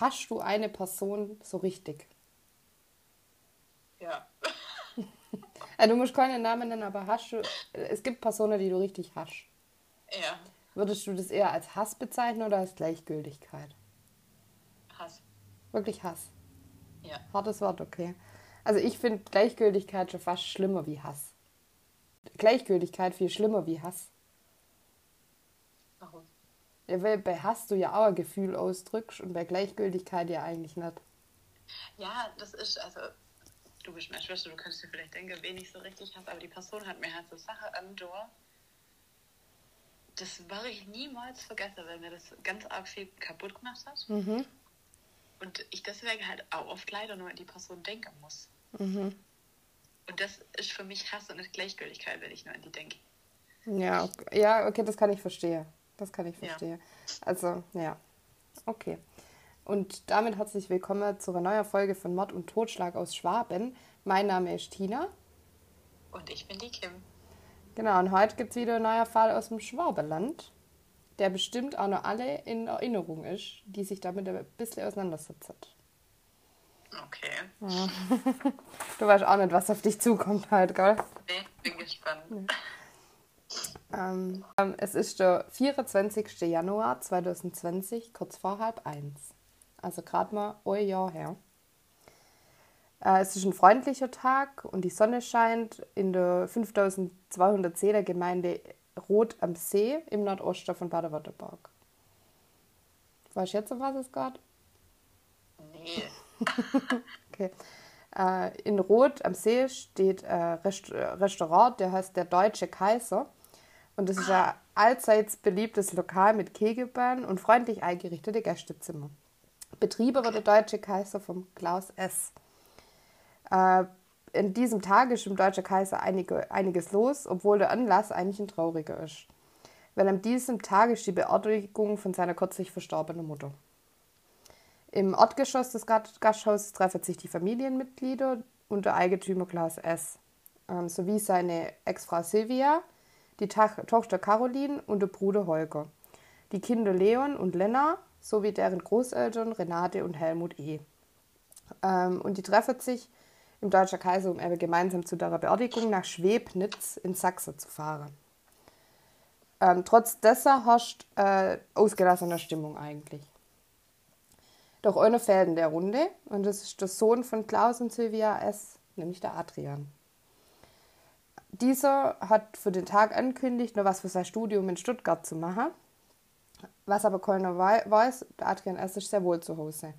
hast du eine Person so richtig? Ja. Also du musst keine Namen nennen, aber hast du. Es gibt Personen, die du richtig hast. Ja. Würdest du das eher als Hass bezeichnen oder als Gleichgültigkeit? Hass. Wirklich Hass. Ja. Hartes Wort, okay. Also ich finde Gleichgültigkeit schon fast schlimmer wie Hass. Gleichgültigkeit viel schlimmer wie Hass. Warum? Ja, weil bei Hass du ja auch ein Gefühl ausdrückst und bei Gleichgültigkeit ja eigentlich nicht. Ja, das ist, also, du bist meine Schwester, du kannst dir vielleicht denken, wen ich so richtig hasse, aber die Person hat mir halt so Sache am Door. Das werde ich niemals vergessen, weil mir das ganz arg viel kaputt gemacht hat. Mhm. Und ich deswegen halt auch oft leider nur an die Person denken muss. Mhm. Und das ist für mich Hass und nicht Gleichgültigkeit, wenn ich nur an die denke. Ja, okay. ja, okay, das kann ich verstehen. Das kann ich Ja. verstehen. Also, ja. Okay. Und damit herzlich willkommen zu einer neuen Folge von Mord und Totschlag aus Schwaben. Mein Name ist Tina. Und ich bin die Kim. Genau, und heute gibt es wieder einen neuen Fall aus dem Schwabenland, der bestimmt auch noch alle in Erinnerung ist, die sich damit ein bisschen auseinandersetzen. Okay. Du weißt auch nicht, was auf dich zukommt halt, gell? Nee, bin gespannt. Ähm, ähm, es ist der 24. Januar 2020, kurz vor halb eins. Also gerade mal ein Jahr her. Äh, es ist ein freundlicher Tag und die Sonne scheint in der 5200 Seeler Gemeinde Roth am See im Nordosten von Baden-Württemberg. Weißt du jetzt, um was es geht? Nee. Okay. Äh, in Roth am See steht ein Rest äh, Restaurant, der heißt der Deutsche Kaiser. Und das ist ein allseits beliebtes Lokal mit Kegelbahn und freundlich eingerichtete Gästezimmer. Betriebe wird der Deutsche Kaiser vom Klaus S. Äh, in diesem Tag ist im Deutsche Kaiser einige, einiges los, obwohl der Anlass eigentlich ein trauriger ist. Weil an diesem Tag ist die Beerdigung von seiner kürzlich verstorbenen Mutter. Im Erdgeschoss des Gast- Gasthauses treffen sich die Familienmitglieder und der Eigentümer Klaus S. Ähm, sowie seine Ex-Frau Silvia, die Tochter Caroline und der Bruder Holger. Die Kinder Leon und Lena sowie deren Großeltern Renate und Helmut E. Ähm, und die treffen sich im Deutscher Kaiser, um eben gemeinsam zu der Beerdigung nach Schwebnitz in Sachsen zu fahren. Ähm, trotz dessen herrscht äh, ausgelassene Stimmung eigentlich. Doch einer fehlt in der Runde und das ist der Sohn von Klaus und Silvia S., nämlich der Adrian. Dieser hat für den Tag angekündigt, noch was für sein Studium in Stuttgart zu machen. Was aber keiner wei- weiß, der Adrian S. ist sehr wohl zu Hause.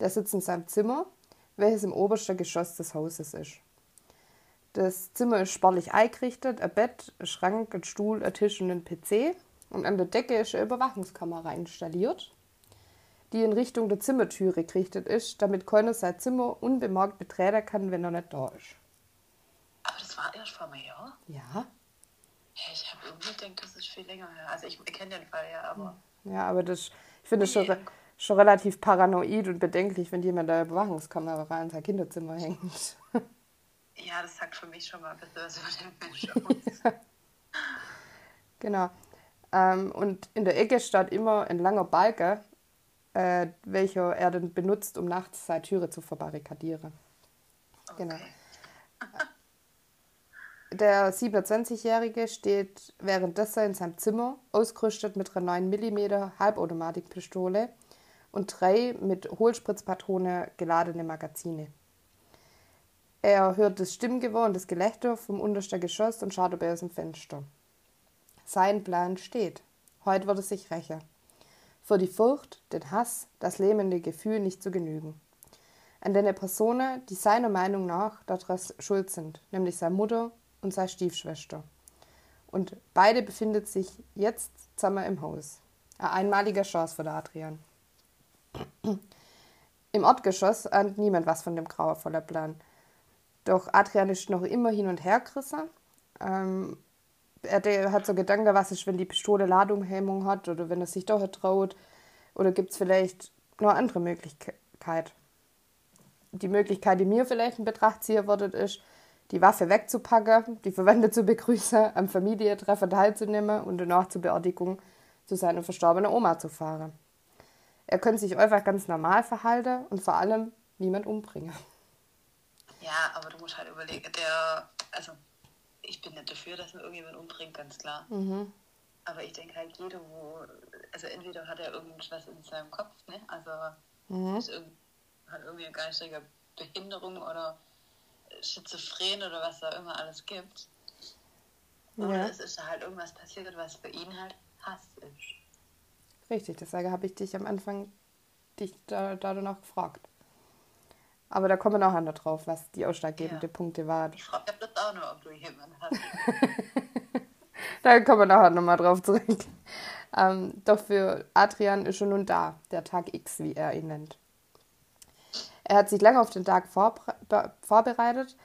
Der sitzt in seinem Zimmer, welches im obersten Geschoss des Hauses ist. Das Zimmer ist spärlich eingerichtet, ein Bett, ein Schrank, ein Stuhl, ein Tisch und ein PC. Und an der Decke ist eine Überwachungskamera installiert, die in Richtung der Zimmertüre gerichtet ist, damit keiner sein Zimmer unbemerkt betreten kann, wenn er nicht da ist. Das war erst vor einem Jahr? Ja, ich habe irgendwie gedacht, das ist viel länger her. Also ich kenne den Fall ja, aber... ja, aber das, ich finde es schon, re- schon relativ paranoid und bedenklich, wenn jemand eine Überwachungskamera in sein Kinderzimmer hängt. Ja, das sagt für mich schon mal ein bisschen was über den Mensch aus. Genau. Ähm, und in der Ecke steht immer ein langer Balken, äh, welcher er dann benutzt, um nachts seine Türe zu verbarrikadieren. Genau. Der 27-Jährige steht währenddessen in seinem Zimmer, ausgerüstet mit einer 9 mm Halbautomatikpistole und drei mit Hohlspritzpatrone geladene Magazine. Er hört das Stimmgewirr und das Gelächter vom untersten Geschoss und schaut über aus dem Fenster. Sein Plan steht. Heute wird es sich rächen. Für die Furcht, den Hass, das lähmende Gefühl nicht zu genügen. An den Personen, die seiner Meinung nach daran schuld sind, nämlich seine Mutter und seine Stiefschwester. Und beide befinden sich jetzt zusammen im Haus. Eine einmalige Chance für Adrian. Im Erdgeschoss ahnt niemand was von dem grauenvollen Plan. Doch Adrian ist noch immer hin und her gerissen. Ähm, er hat so Gedanken, was ist, wenn die Pistole Ladungshemmung hat oder wenn er sich doch traut. Oder gibt es vielleicht noch andere Möglichkeit? Die Möglichkeit, die mir vielleicht in Betracht ziehen würde, ist, die Waffe wegzupacken, die Verwandte zu begrüßen, am Familientreffen teilzunehmen und danach zur Beerdigung zu seiner verstorbenen Oma zu fahren. Er könnte sich einfach ganz normal verhalten und vor allem niemand umbringen. Ja, aber du musst halt überlegen, der, also ich bin nicht dafür, dass man irgendjemand umbringt, ganz klar. Mhm. Aber ich denke halt, jeder, wo, also entweder hat er irgendwas in seinem Kopf, ne? Also Mhm. ist irgend, hat irgendwie eine geistige Behinderung oder Schizophren oder was da immer alles gibt. Oder Ja. es ist halt irgendwas passiert, was für ihn halt Hass ist. Richtig, deswegen habe ich dich am Anfang dich da, da danach gefragt. Aber da kommen wir nachher noch drauf, was die ausschlaggebenden Ja. Punkte waren. Ich frage das auch noch, ob du jemanden hast. Da kommen wir nachher nochmal drauf zurück. Ähm, doch für Adrian ist schon nun da, der Tag X, wie er ihn nennt. Er hat sich lange auf den Tag vorbereitet.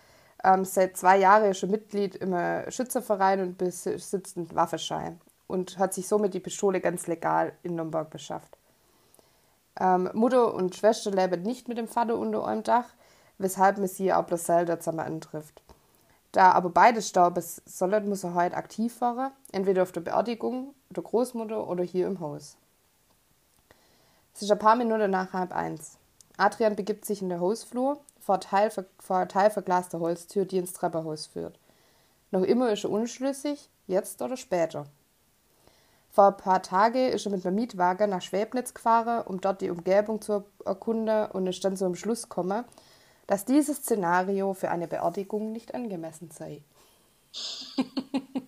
Ähm, seit zwei Jahren ist er Mitglied im äh, Schützerverein und besitzt einen Waffenschein und hat sich somit die Pistole ganz legal in Nürnberg beschafft. Ähm, Mutter und Schwester leben nicht mit dem Vater unter einem Dach, weshalb man sie auch bloß selten zusammen antrifft. Da aber beide sterben sollen, muss er heute aktiv werden, entweder auf der Beerdigung der Großmutter oder hier im Haus. Es ist ein paar Minuten nach halb eins. Adrian begibt sich in den Hausflur vor teil, vor eine teilverglaste Holztür, die ins Treppenhaus führt. Noch immer ist er unschlüssig, jetzt oder später. Vor ein paar Tagen ist er mit einem Mietwagen nach Schwebnitz gefahren, um dort die Umgebung zu erkunden und ist dann zu einem Schluss gekommen, dass dieses Szenario für eine Beerdigung nicht angemessen sei.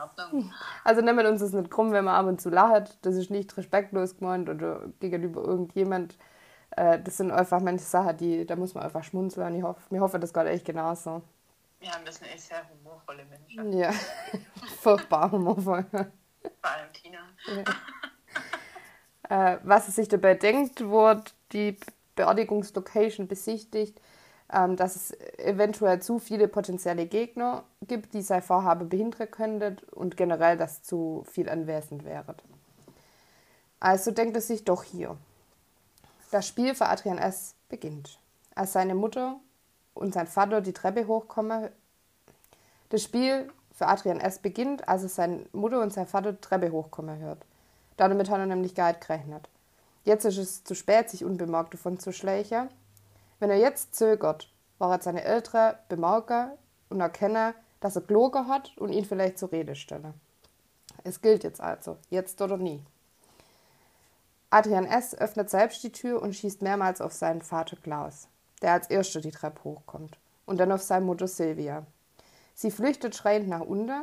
Ordnung. Also nehmen wir uns das nicht krumm, wenn man ab und zu lacht. Das ist nicht respektlos gemeint oder gegenüber irgendjemand. Äh, Das sind einfach manche Sachen, die, da muss man einfach schmunzeln. Und ich hoffe, mir hoffe, das geht echt genauso. Wir haben das echt sehr humorvolle Menschen. Ja, furchtbar humorvoll. Vor allem Tina. Äh, was er sich dabei denkt, wurde die Beerdigungslocation besichtigt, dass es eventuell zu viele potenzielle Gegner gibt, die sein Vorhaben behindern könnten und generell, dass zu viel anwesend wäre. Also denkt er sich doch hier. Das Spiel für Adrian S. beginnt. Als seine Mutter und sein Vater die Treppe hochkommen. Das Spiel für Adrian S. beginnt, als er seine Mutter und sein Vater die Treppe hochkommen hört. Damit hat er nämlich gar nicht gerechnet. Jetzt ist es zu spät, sich unbemerkt davon zu schleichen. Wenn er jetzt zögert, war er seine Eltern bemerken und erkennen, dass er gelogen hat und ihn vielleicht zur Rede stellen. Es gilt jetzt also, jetzt oder nie. Adrian S. öffnet selbst die Tür und schießt mehrmals auf seinen Vater Klaus, der als erster die Treppe hochkommt, und dann auf seine Mutter Silvia. Sie flüchtet schreiend nach unten.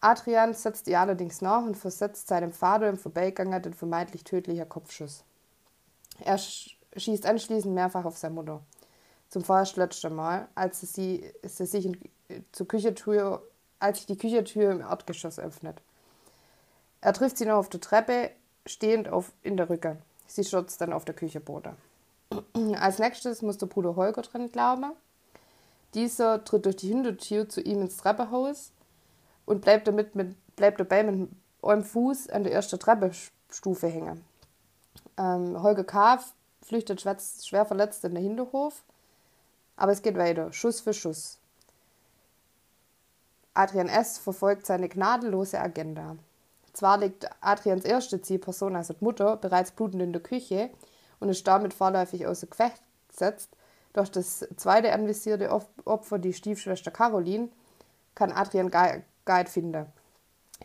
Adrian setzt ihr allerdings nach und versetzt seinem Vater im Vorbeiganger den vermeintlich tödlichen Kopfschuss. Er sch schießt anschließend mehrfach auf seine Mutter. Zum vorerst letzten Mal, als sie, sie sich in, zur Küchentür, als sich die Küchentür im Erdgeschoss öffnet. Er trifft sie noch auf der Treppe, stehend auf, in der Rücke. Sie stürzt dann auf der Küchenboden. Als nächstes muss der Bruder Holger dran glauben. Dieser tritt durch die Hintertür zu ihm ins Treppenhaus und bleibt, damit mit, bleibt dabei mit einem Fuß an der ersten Treppenstufe hängen. Ähm, Holger K. flüchtet schwer verletzt in den Hinterhof, aber es geht weiter, Schuss für Schuss. Adrian S. verfolgt seine gnadenlose Agenda. Zwar liegt Adrians erste Zielperson, also die Mutter, bereits blutend in der Küche und ist damit vorläufig außer Gefecht gesetzt, doch das zweite anvisierte Opfer, die Stiefschwester Caroline, kann Adrian Guide finden.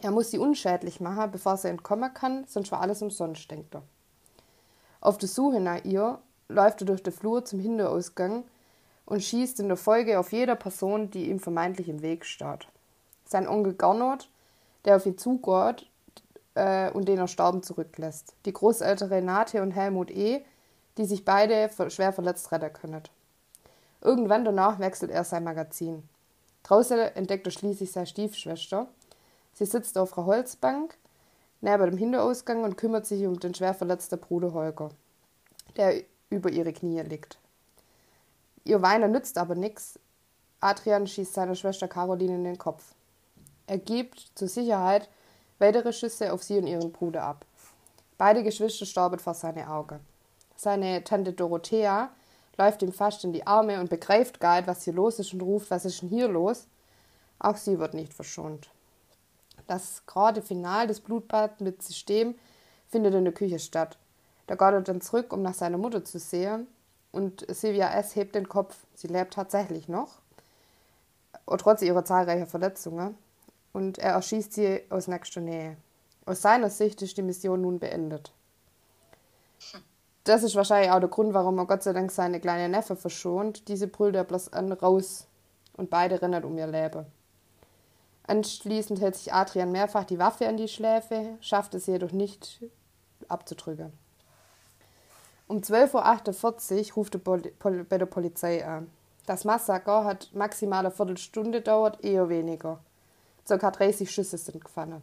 Er muss sie unschädlich machen, bevor sie entkommen kann, sonst war alles umsonst, denkt er. Auf der Suche nach ihr läuft er durch den Flur zum Hinterausgang und schießt in der Folge auf jeder Person, die ihm vermeintlich im Weg steht. Sein Onkel Gernot, der auf ihn zugeht äh, und den er sterben zurücklässt. Die Großeltern Renate und Helmut E., die sich beide schwer verletzt retten können. Irgendwann danach wechselt er sein Magazin. Draußen entdeckt er schließlich seine Stiefschwester. Sie sitzt auf einer Holzbank neben dem Hinterausgang und kümmert sich um den schwer verletzten Bruder Holger, der über ihre Knie liegt. Ihr Weinen nützt aber nichts. Adrian schießt seiner Schwester Caroline in den Kopf. Er gibt zur Sicherheit weitere Schüsse auf sie und ihren Bruder ab. Beide Geschwister starben vor seine Augen. Seine Tante Dorothea läuft ihm fast in die Arme und begreift gar nicht, was hier los ist und ruft, was ist denn hier los? Auch sie wird nicht verschont. Das gerade Final des Blutbads mit System findet in der Küche statt. Da geht er dann zurück, um nach seiner Mutter zu sehen. Und Sylvia S. hebt den Kopf. Sie lebt tatsächlich noch, trotz ihrer zahlreichen Verletzungen. Und er erschießt sie aus nächster Nähe. Aus seiner Sicht ist die Mission nun beendet. Das ist wahrscheinlich auch der Grund, warum er Gott sei Dank seine kleine Neffe verschont. Diese brüllt er bloß an raus und beide rennen um ihr Leben. Anschließend hält sich Adrian mehrfach die Waffe an die Schläfe, schafft es jedoch nicht abzudrücken. Um 12.48 Uhr ruft er bei der Polizei an. Das Massaker hat maximal eine Viertelstunde dauert, eher weniger. Circa 30 Schüsse sind gefallen.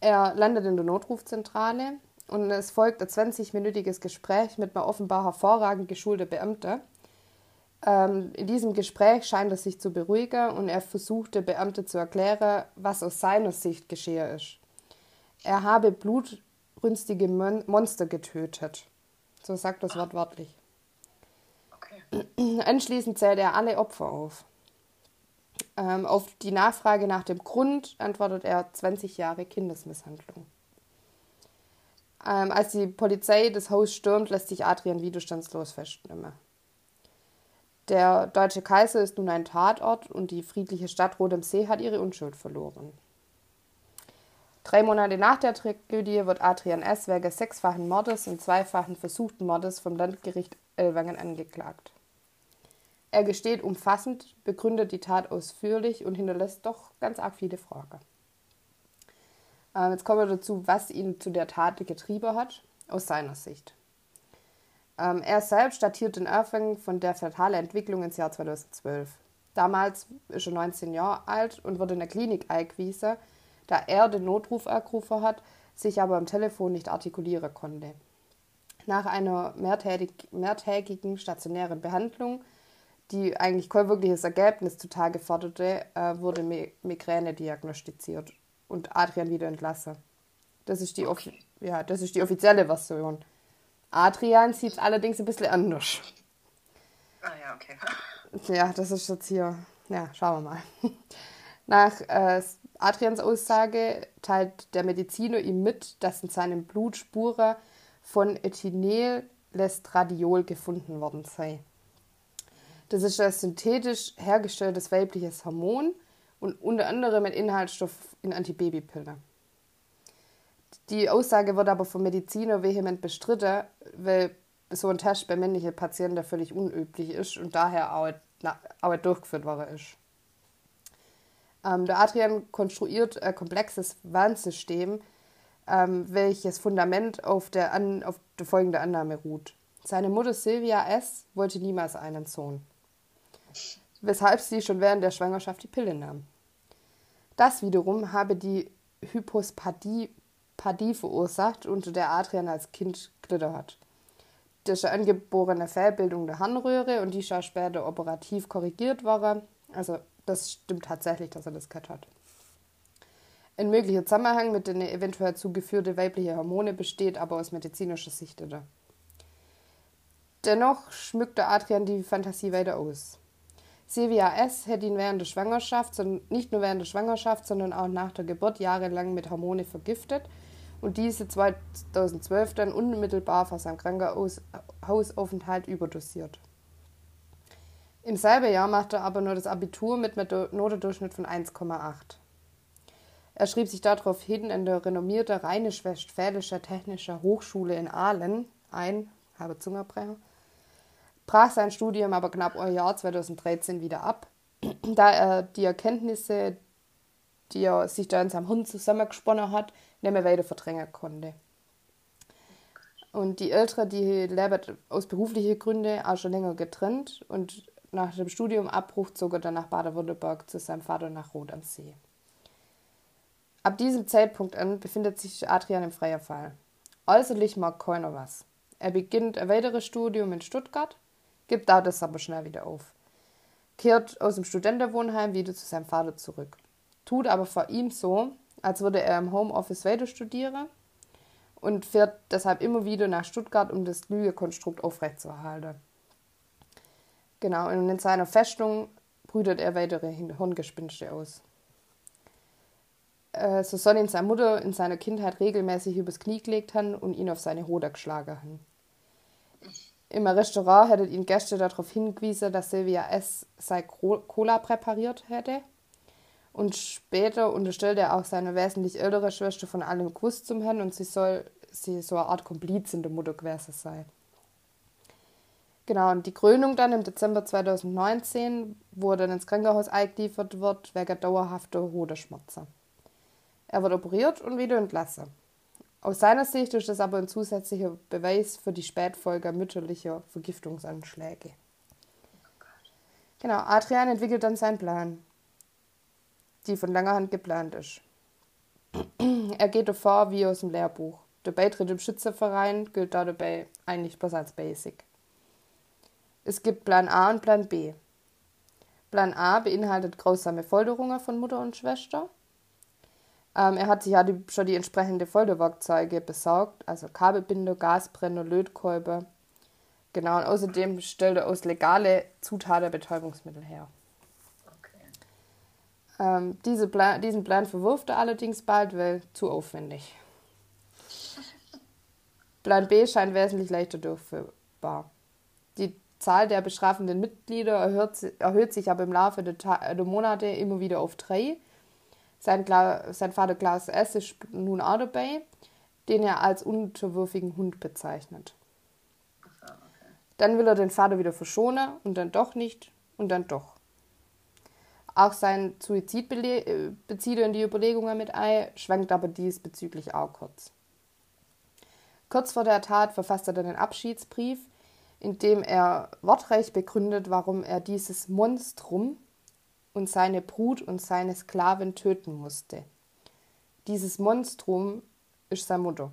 Er landet in der Notrufzentrale und es folgt ein 20-minütiges Gespräch mit einer offenbar hervorragend geschulten Beamte. Ähm, in diesem Gespräch scheint er sich zu beruhigen und er versucht der Beamte zu erklären, was aus seiner Sicht geschehen ist. Er habe blutrünstige Mon Monster getötet. So sagt das Wort wörtlich. Okay. Anschließend zählt er alle Opfer auf. Ähm, auf die Nachfrage nach dem Grund antwortet er 20 Jahre Kindesmisshandlung. Ähm, als die Polizei das Haus stürmt, lässt sich Adrian widerstandslos festnehmen. Der deutsche Kaiser ist nun ein Tatort und die friedliche Stadt Rot am See hat ihre Unschuld verloren. Drei Monate nach der Tragödie wird Adrian S. wegen sechsfachen Mordes und zweifachen versuchten Mordes vom Landgericht Ellwangen angeklagt. Er gesteht umfassend, begründet die Tat ausführlich und hinterlässt doch ganz arg viele Fragen. Ähm, jetzt kommen wir dazu, was ihn zu der Tat getrieben hat, aus seiner Sicht. Ähm, er selbst datiert den Anfang von der fatalen Entwicklung ins Jahr 2012. Damals ist er 19 Jahre alt und wurde in der Klinik eingewiesen, da er den Notruf ergriffen hat, sich aber am Telefon nicht artikulieren konnte. Nach einer mehrtägig, mehrtägigen stationären Behandlung, die eigentlich kein wirkliches Ergebnis zutage forderte, äh, wurde Migräne diagnostiziert und Adrian wieder entlassen. Das ist die, okay. ja, das ist die offizielle Version. Adrian sieht es allerdings ein bisschen anders. Ah ja, okay. Ja, das ist jetzt hier. Ja, schauen wir mal. Nach äh, Adrians Aussage teilt der Mediziner ihm mit, dass in seinem Blut Spuren von Ethinylestradiol gefunden worden sei. Das ist ein synthetisch hergestelltes weibliches Hormon und unter anderem ein Inhaltsstoff in Antibabypille. Die Aussage wird aber vom Mediziner vehement bestritten, weil so ein Test bei männlichen Patienten völlig unüblich ist und daher auch, auch durchgeführt worden ist. Ähm, der Adrian konstruiert ein komplexes Warnsystem, ähm, welches Fundament auf der, An auf der folgenden Annahme ruht. Seine Mutter Sylvia S. wollte niemals einen Sohn, weshalb sie schon während der Schwangerschaft die Pille nahm. Das wiederum habe die Hypospadie Padie verursacht, unter der Adrian als Kind gelitten hat. Das ist eine angeborene Fehlbildung der Harnröhre und die auch später operativ korrigiert worden. Also das stimmt tatsächlich, dass er das gehabt hat. Ein möglicher Zusammenhang mit den eventuell zugeführten weiblichen Hormone besteht aber aus medizinischer Sicht. Oder? Dennoch schmückte Adrian die Fantasie weiter aus. Silvia S. hätte ihn während der Schwangerschaft, nicht nur während der Schwangerschaft, sondern auch nach der Geburt jahrelang mit Hormone vergiftet und diese 2012 dann unmittelbar vor seinem Krankenhausaufenthalt überdosiert. Im selben Jahr machte er aber nur das Abitur mit einem Notendurchschnitt von 1,8. Er schrieb sich daraufhin in der renommierten Rheinisch-Westfälische Technische Hochschule in Aalen ein, habe Zungerbrecher, brach sein Studium aber knapp ein Jahr 2013 wieder ab, da er die Erkenntnisse, die er sich da in seinem Hund zusammengesponnen hat, nicht mehr weiter verdrängen konnte. Und die Ältere, die lebt aus beruflichen Gründen auch schon länger getrennt und nach dem Studiumabbruch zog er dann nach Baden-Württemberg zu seinem Vater nach Rot am See. Ab diesem Zeitpunkt an befindet sich Adrian im freien Fall. Äußerlich mag keiner was. Er beginnt ein weiteres Studium in Stuttgart, gibt da das aber schnell wieder auf. Kehrt aus dem Studentenwohnheim wieder zu seinem Vater zurück. Tut aber vor ihm so, als würde er im Homeoffice weiter studieren und fährt deshalb immer wieder nach Stuttgart, um das Lügekonstrukt aufrechtzuerhalten. Genau, und in seiner Festung brütet er weitere Hirngespinste aus. äh, so soll ihn seine Mutter in seiner Kindheit regelmäßig übers Knie gelegt haben und ihn auf seine Hoder geschlagen haben. Im Restaurant hätte ihn Gäste darauf hingewiesen, dass Sylvia S. sei Cola präpariert hätte. Und später unterstellte er auch seine wesentlich ältere Schwester von allem gewusst zum Herrn und sie soll sie so eine Art Komplizin der Mutter gewesen sein. Genau, und die Krönung dann im Dezember 2019, wo er dann ins Krankenhaus eingeliefert wird, wegen dauerhafter Hodenschmerzen. Er wird operiert und wieder entlassen. Aus seiner Sicht ist das aber ein zusätzlicher Beweis für die Spätfolge mütterlicher Vergiftungsanschläge. Genau, Adrian entwickelt dann seinen Plan, die von langer Hand geplant ist. er geht davor wie aus dem Lehrbuch. Der Beitritt im Schützerverein gilt dabei eigentlich bloß als Basic. Es gibt Plan A und Plan B. Plan A beinhaltet grausame Folterungen von Mutter und Schwester. Ähm, er hat sich ja die, schon die entsprechenden Folterwerkzeuge besorgt, also Kabelbinder, Gasbrenner, Lötkolbe. Genau, und außerdem stellt er aus legale Zutaten Betäubungsmittel her. Ähm, diese Plan, diesen Plan verwirft er allerdings bald, weil zu aufwendig. Plan B scheint wesentlich leichter durchführbar. Die Zahl der bestrafenden Mitglieder erhöht, erhöht sich aber im Laufe der, der, Monate immer wieder auf drei. Sein, sein Vater Klaus S. ist nun auch dabei, den er als unterwürfigen Hund bezeichnet. Dann will er den Vater wieder verschonen und dann doch nicht und dann doch. Auch sein Suizid äh, bezieht er in die Überlegungen mit ein, schwankt aber diesbezüglich auch kurz. Kurz vor der Tat verfasst er dann einen Abschiedsbrief, indem er wortreich begründet, warum er dieses Monstrum und seine Brut und seine Sklavin töten musste. Dieses Monstrum ist seine Mutter.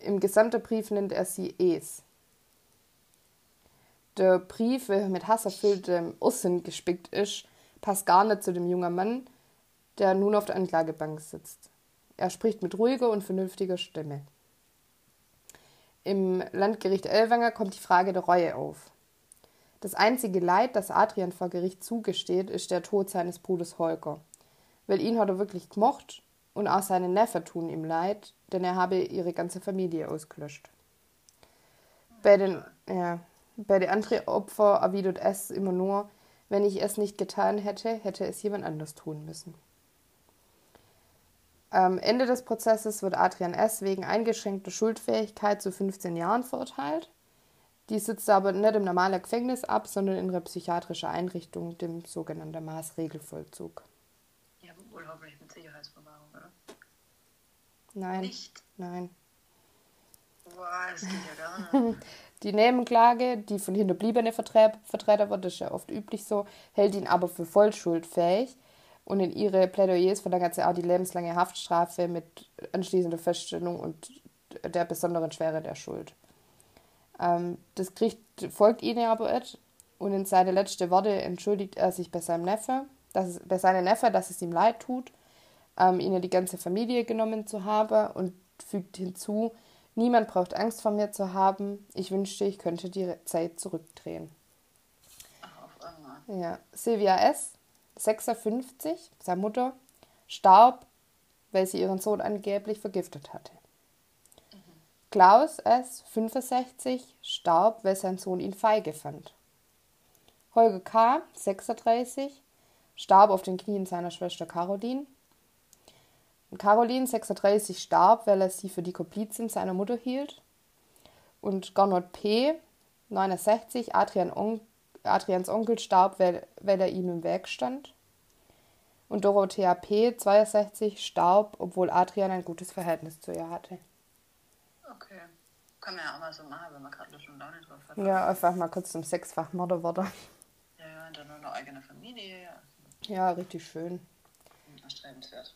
Im gesamten Brief nennt er sie Es. Der Brief, welcher mit hasserfülltem Ursinn gespickt ist, passt gar nicht zu dem jungen Mann, der nun auf der Anklagebank sitzt. Er spricht mit ruhiger und vernünftiger Stimme. Im Landgericht Ellwanger kommt die Frage der Reue auf. Das einzige Leid, das Adrian vor Gericht zugesteht, ist der Tod seines Bruders Holger. Weil ihn hat er wirklich gemocht und auch seine Neffe tun ihm leid, denn er habe ihre ganze Familie ausgelöscht. Bei den, ja, bei den anderen Opfern erwidert es immer nur, wenn ich es nicht getan hätte, hätte es jemand anders tun müssen. Am Ende des Prozesses wird Adrian S. wegen eingeschränkter Schuldfähigkeit zu 15 Jahren verurteilt. Die sitzt aber nicht im normalen Gefängnis ab, sondern in einer psychiatrischen Einrichtung, dem sogenannten Maßregelvollzug. Ja, wohl hoffentlich mit Sicherheitsverwahrung, oder? Nein. Nicht? Nein. Die Nebenklage, die von Hinterbliebenen vertreten wird, ist ja oft üblich so, hält ihn aber für vollschuldfähig. Und in ihre Plädoyers verlängert sie auch die lebenslange Haftstrafe mit anschließender Feststellung und der besonderen Schwere der Schuld. Ähm, das Gericht folgt ihnen aber nicht und in seine letzten Worte entschuldigt er sich bei seinem Neffe, dass, bei seinem Neffe, dass es ihm leid tut, ähm, ihnen die ganze Familie genommen zu haben und fügt hinzu, niemand braucht Angst vor mir zu haben, ich wünschte, ich könnte die Zeit zurückdrehen. Ja, Sylvia S., 56, seine Mutter, starb, weil sie ihren Sohn angeblich vergiftet hatte. Mhm. Klaus S., 65, starb, weil sein Sohn ihn feige fand. Holger K., 36, starb auf den Knien seiner Schwester Caroline. Und Caroline, 36, starb, weil er sie für die Komplizin seiner Mutter hielt. Und Gernot P., 69, Adrian On Adrians Onkel starb, weil, weil er ihm im Weg stand. Und Dorothea P., 62, starb, obwohl Adrian ein gutes Verhältnis zu ihr hatte. Okay. Kann man ja auch mal so machen, wenn man gerade Lust und Laune drauf hat. Ja, einfach mal kurz zum Sechsfach-Mörder wurde. Ja, ja, und dann nur eine eigene Familie. Ja, ja richtig schön. Erstrebenswert.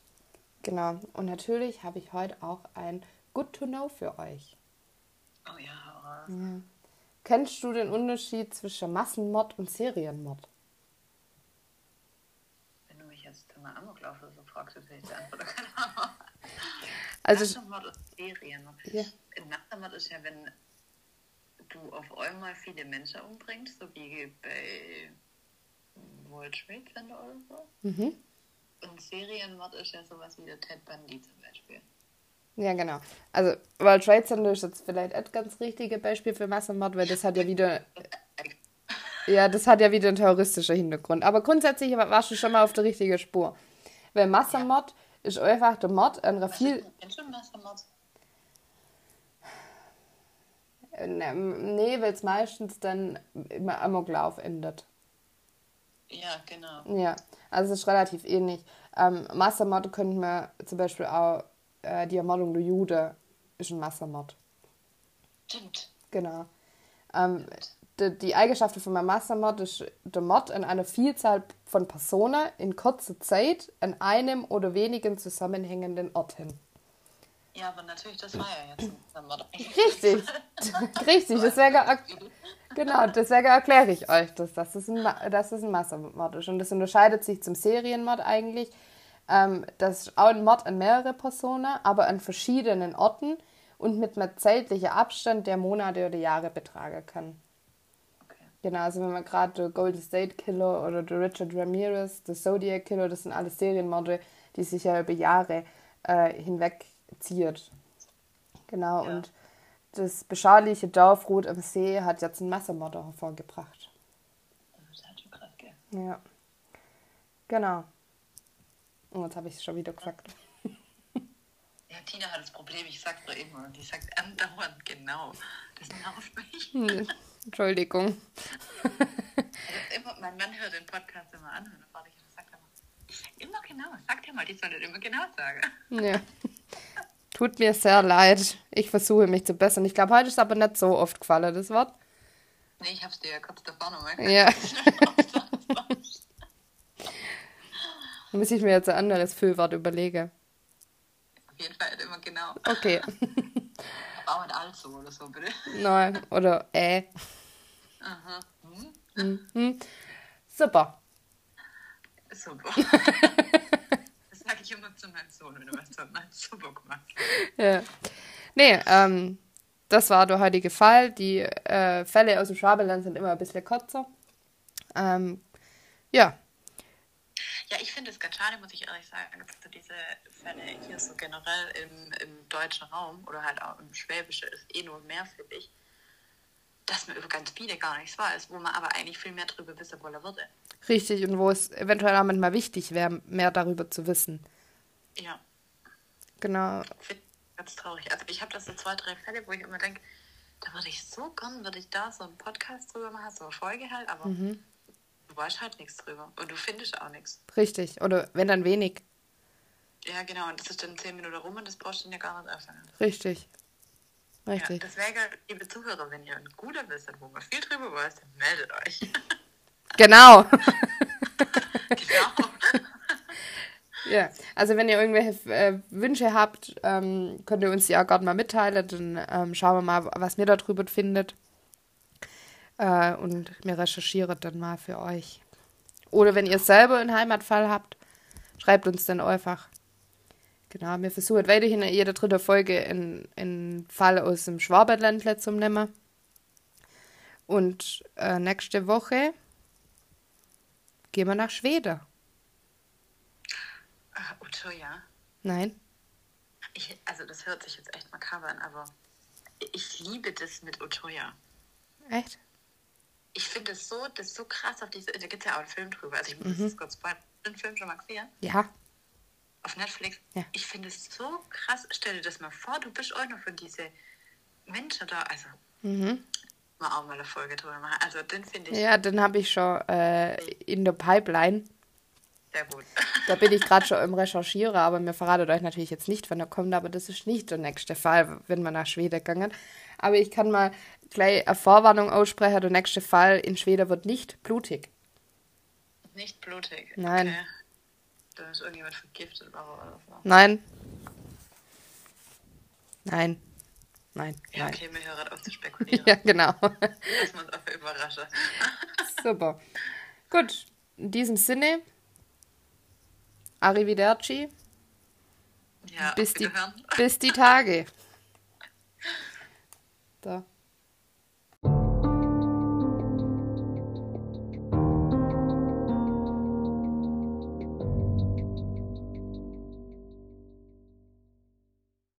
Genau. Und natürlich habe ich heute auch ein Good to Know für euch. Oh ja, ja. Kennst du den Unterschied zwischen Massenmord und Serienmord? Wenn du mich jetzt mal Amoklauf oder so fragst, dann ich die Antwort keine Ahnung. Also, Massenmord und Serienmord. Ja. Massenmord ist ja, wenn du auf einmal viele Menschen umbringst, so wie bei World Trade Center oder so. Mhm. Ein Serienmord ist ja sowas wie der Ted Bundy zum Beispiel. Ja, genau. Also, World Trade Center ist jetzt vielleicht ein ganz richtige Beispiel für Massenmord, weil das hat ja wieder. Ja, das hat ja wieder einen terroristischen Hintergrund. Aber grundsätzlich warst du schon mal auf der richtigen Spur. Weil Massenmord ja. ist einfach der Mord an einer viel. Kennst du Massenmord? Ne, nee, weil es meistens dann immer Amoklauf endet. Ja, genau. Ja, also es ist relativ ähnlich. Ähm, Massenmord könnten wir zum Beispiel auch äh, die Ermordung der Jude ist ein Massenmord. Stimmt. Genau. Ähm, die, die Eigenschaften von einem Massenmord ist der Mord an einer Vielzahl von Personen in kurzer Zeit an einem oder wenigen zusammenhängenden Orten. Ja, aber natürlich, das war ja jetzt ein Mord. Richtig, richtig, deswegen, genau, deswegen erkläre ich euch das, dass es ein, dass es ein Massenmord ist. Und das unterscheidet sich zum Serienmord eigentlich. Ähm, das ist auch ein Mord an mehrere Personen, aber an verschiedenen Orten und mit einem zeitlichen Abstand, der Monate oder Jahre betragen kann. Okay. Genau, also wenn man gerade der Golden State Killer oder der Richard Ramirez, der Zodiac Killer, das sind alles Serienmorde, die sich ja über Jahre äh, hinweg ziert. Genau, ja. und das beschauliche Dorf Rot am See hat jetzt einen Massenmord hervorgebracht. Das hat schon krass, gell? Ja. Genau. Und jetzt habe ich es schon wieder gesagt. Ja, Tina hat das Problem, ich sag's doch immer. Die sagt andauernd genau. Das nervt mich. Hm, Entschuldigung. immer, mein Mann hört den Podcast immer an und dann sagt er immer, ich sag immer genau, sag dir mal, die soll das immer genau sagen. Ja. Tut mir sehr leid. Ich versuche mich zu bessern. Ich glaube, heute ist aber nicht so oft gefallen, das Wort. Nee, ich hab's dir ja kurz davor nochmal gesagt. Ja. Dann muss ich mir jetzt ein anderes Füllwort überlegen. Auf jeden Fall immer genau. Okay. Aber auch nicht allzu oder so, bitte. Nein, oder äh. Aha. Hm? Mhm. Super. Super sage ich immer zu meinem Sohn, wenn du was zu meinem super gemacht Ja. Nee, ähm, das war der heutige Fall. Die äh, Fälle aus dem Schwabeland sind immer ein bisschen kürzer. Ähm, ja. Ja, ich finde es ganz schade, muss ich ehrlich sagen, dass diese Fälle hier so generell im, im deutschen Raum oder halt auch im Schwäbischen ist eh nur mehr, finde ich, dass man über ganz viele gar nichts weiß, wo man aber eigentlich viel mehr darüber wissen wollen würde. Richtig, und wo es eventuell auch manchmal wichtig wäre, mehr darüber zu wissen. Ja. Genau. Ich finde ganz traurig. Also ich habe das so zwei, drei Fälle, wo ich immer denke, da würde ich so gern, würde ich da so einen Podcast drüber machen, so eine Folge halt, aber mhm. du weißt halt nichts drüber und du findest auch nichts. Richtig, oder wenn dann wenig. Ja, genau, und das ist dann zehn Minuten rum und das brauchst du dann ja gar nicht öffnen. Richtig. Richtig. Ja, deswegen, liebe Zuhörer, wenn ihr ein guter wisst, wo man viel drüber weiß, dann meldet euch. Genau. genau. ja, also wenn ihr irgendwelche äh, Wünsche habt, ähm, könnt ihr uns die auch gerade mal mitteilen. Dann ähm, schauen wir mal, was mir darüber findet. Äh, und mir recherchiere dann mal für euch. Oder wenn ihr selber einen Heimatfall habt, schreibt uns dann einfach. Genau, wir versuchen weiterhin in jeder dritte Folge einen Fall aus dem Schwaberländle zu nehmen. Und äh, nächste Woche gehen wir nach Schweden. Ach, Utøya? Nein. Ich, also das hört sich jetzt echt makaber an, aber ich liebe das mit Utøya. Echt? Ich finde es so, das so krass auf diese, da gibt es ja auch einen Film drüber. Also ich muss mhm. das kurz spoilern. Den Film schon mal gesehen? Ja. Auf Netflix? Ja. Ich finde es so krass. Stell dir das mal vor, du bist auch noch von diesen Menschen da. Also, mhm mal auch mal eine Folge drüber machen. Also den finde ich. Ja, den habe ich schon äh, in der Pipeline. Sehr gut. Da bin ich gerade schon im Recherchieren, aber mir verratet euch natürlich jetzt nicht, wann er kommt, aber das ist nicht der nächste Fall, wenn wir nach Schweden gehen. Aber ich kann mal gleich eine Vorwarnung aussprechen, der nächste Fall in Schweden wird nicht blutig. Nicht blutig? Nein. Okay. Da ist irgendjemand vergiftet oder so. Nein. Nein. Nein. Ja, nein. okay, wir hören auf zu spekulieren. ja, genau. Lass uns einfach überraschen. Super. Gut, in diesem Sinne, Arrivederci. Ja, bis die, bis die Tage. So.